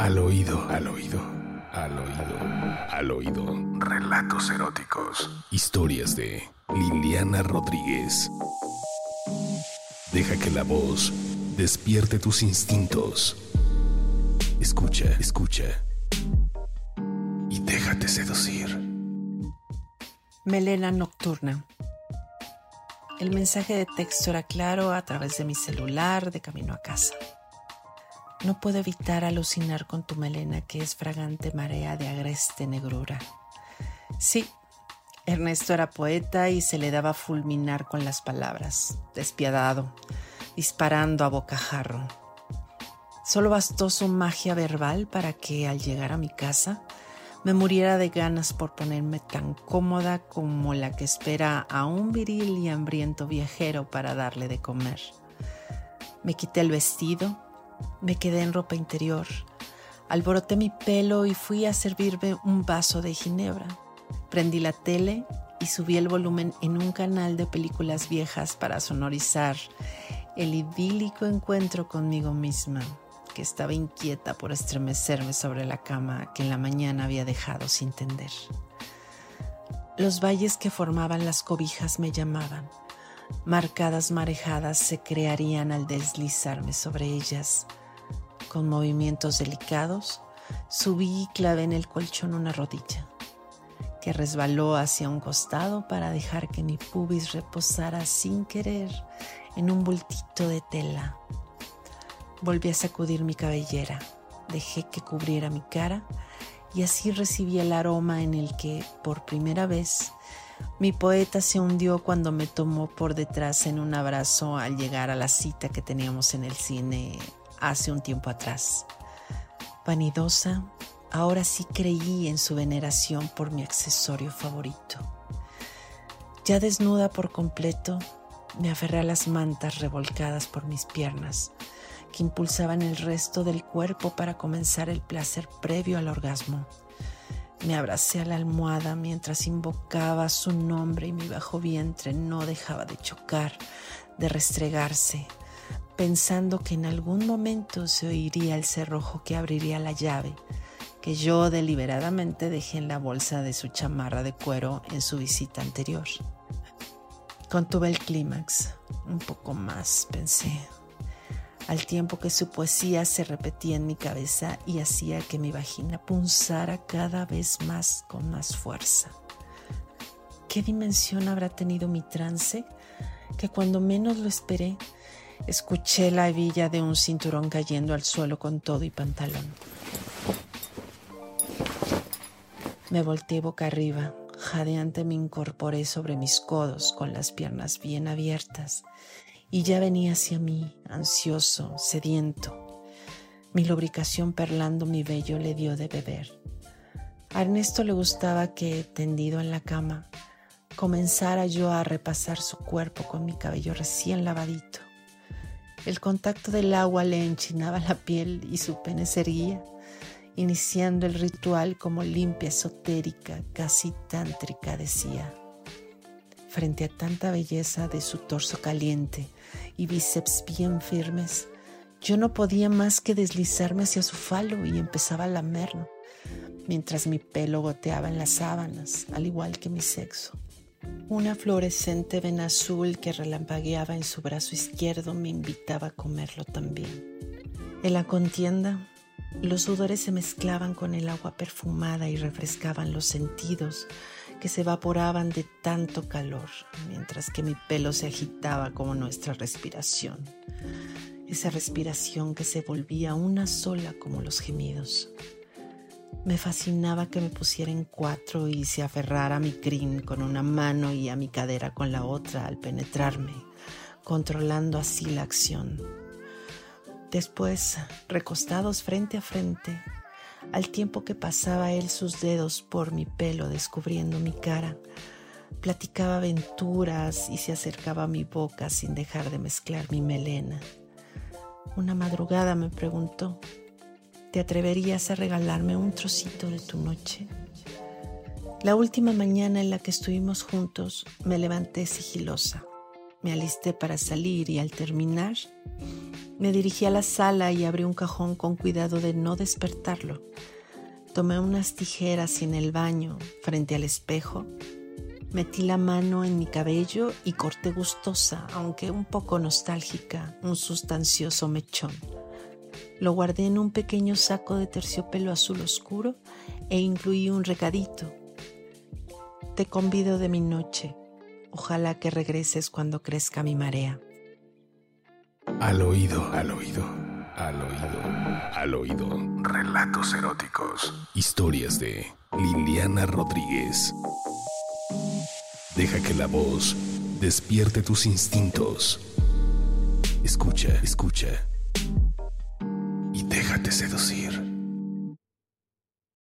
Al oído, al oído, al oído, al oído. Relatos eróticos. Historias de Liliana Rodríguez. Deja que la voz despierte tus instintos. Escucha, escucha. Y déjate seducir. Melena nocturna. El mensaje de texto era claro a través de mi celular de camino a casa. No puedo evitar alucinar con tu melena que es fragante marea de agreste negrura. Sí, Ernesto era poeta y se le daba fulminar con las palabras, despiadado, disparando a bocajarro. Solo bastó su magia verbal para que al llegar a mi casa me muriera de ganas por ponerme tan cómoda como la que espera a un viril y hambriento viajero para darle de comer. Me quité el vestido, me quedé en ropa interior, alboroté mi pelo y fui a servirme un vaso de ginebra. Prendí la tele y subí el volumen en un canal de películas viejas para sonorizar el idílico encuentro conmigo misma, que estaba inquieta por estremecerme sobre la cama que en la mañana había dejado sin tender. Los valles que formaban las cobijas me llamaban. Marcadas marejadas se crearían al deslizarme sobre ellas. Con movimientos delicados, subí y clavé en el colchón una rodilla, que resbaló hacia un costado para dejar que mi pubis reposara sin querer en un bultito de tela. Volví a sacudir mi cabellera, dejé que cubriera mi cara y así recibí el aroma en el que, por primera vez, mi poeta se hundió cuando me tomó por detrás en un abrazo al llegar a la cita que teníamos en el cine hace un tiempo atrás. Vanidosa, ahora sí creí en su veneración por mi accesorio favorito. Ya desnuda por completo, me aferré a las mantas revolcadas por mis piernas, que impulsaban el resto del cuerpo para comenzar el placer previo al orgasmo. Me abracé a la almohada mientras invocaba su nombre y mi bajo vientre no dejaba de chocar, de restregarse, pensando que en algún momento se oiría el cerrojo que abriría la llave, que yo deliberadamente dejé en la bolsa de su chamarra de cuero en su visita anterior. Contuve el clímax, un poco más, pensé, al tiempo que su poesía se repetía en mi cabeza y hacía que mi vagina punzara cada vez más con más fuerza. ¿Qué dimensión habrá tenido mi trance? Que cuando menos lo esperé, escuché la hebilla de un cinturón cayendo al suelo con todo y pantalón. Me volteé boca arriba, jadeante me incorporé sobre mis codos con las piernas bien abiertas y ya venía hacia mí, ansioso, sediento. Mi lubricación perlando mi vello le dio de beber. A Ernesto le gustaba que, tendido en la cama, comenzara yo a repasar su cuerpo con mi cabello recién lavadito. El contacto del agua le enchinaba la piel y su pene se erguía, iniciando el ritual como limpia esotérica, casi tántrica, decía frente a tanta belleza de su torso caliente y bíceps bien firmes, yo no podía más que deslizarme hacia su falo y empezaba a lamerlo, mientras mi pelo goteaba en las sábanas, al igual que mi sexo. Una fluorescente vena azul que relampagueaba en su brazo izquierdo me invitaba a comerlo también. En la contienda, los sudores se mezclaban con el agua perfumada y refrescaban los sentidos, que se evaporaban de tanto calor, mientras que mi pelo se agitaba como nuestra respiración. Esa respiración que se volvía una sola como los gemidos. Me fascinaba que me pusiera en cuatro y se aferrara a mi crin con una mano y a mi cadera con la otra al penetrarme, controlando así la acción. Después, recostados frente a frente, al tiempo que pasaba él sus dedos por mi pelo descubriendo mi cara. Platicaba aventuras y se acercaba a mi boca sin dejar de mezclar mi melena. Una madrugada me preguntó, ¿te atreverías a regalarme un trocito de tu noche? La última mañana en la que estuvimos juntos me levanté sigilosa. Me alisté para salir y al terminar, me dirigí a la sala y abrí un cajón con cuidado de no despertarlo. Tomé unas tijeras y en el baño, frente al espejo, metí la mano en mi cabello y corté gustosa, aunque un poco nostálgica, un sustancioso mechón. Lo guardé en un pequeño saco de terciopelo azul oscuro e incluí un recadito. Te convido de mi noche. Ojalá que regreses cuando crezca mi marea. Al oído, al oído, al oído, al oído. Relatos eróticos. Historias de Liliana Rodríguez. Deja que la voz despierte tus instintos. Escucha, escucha. Y déjate seducir.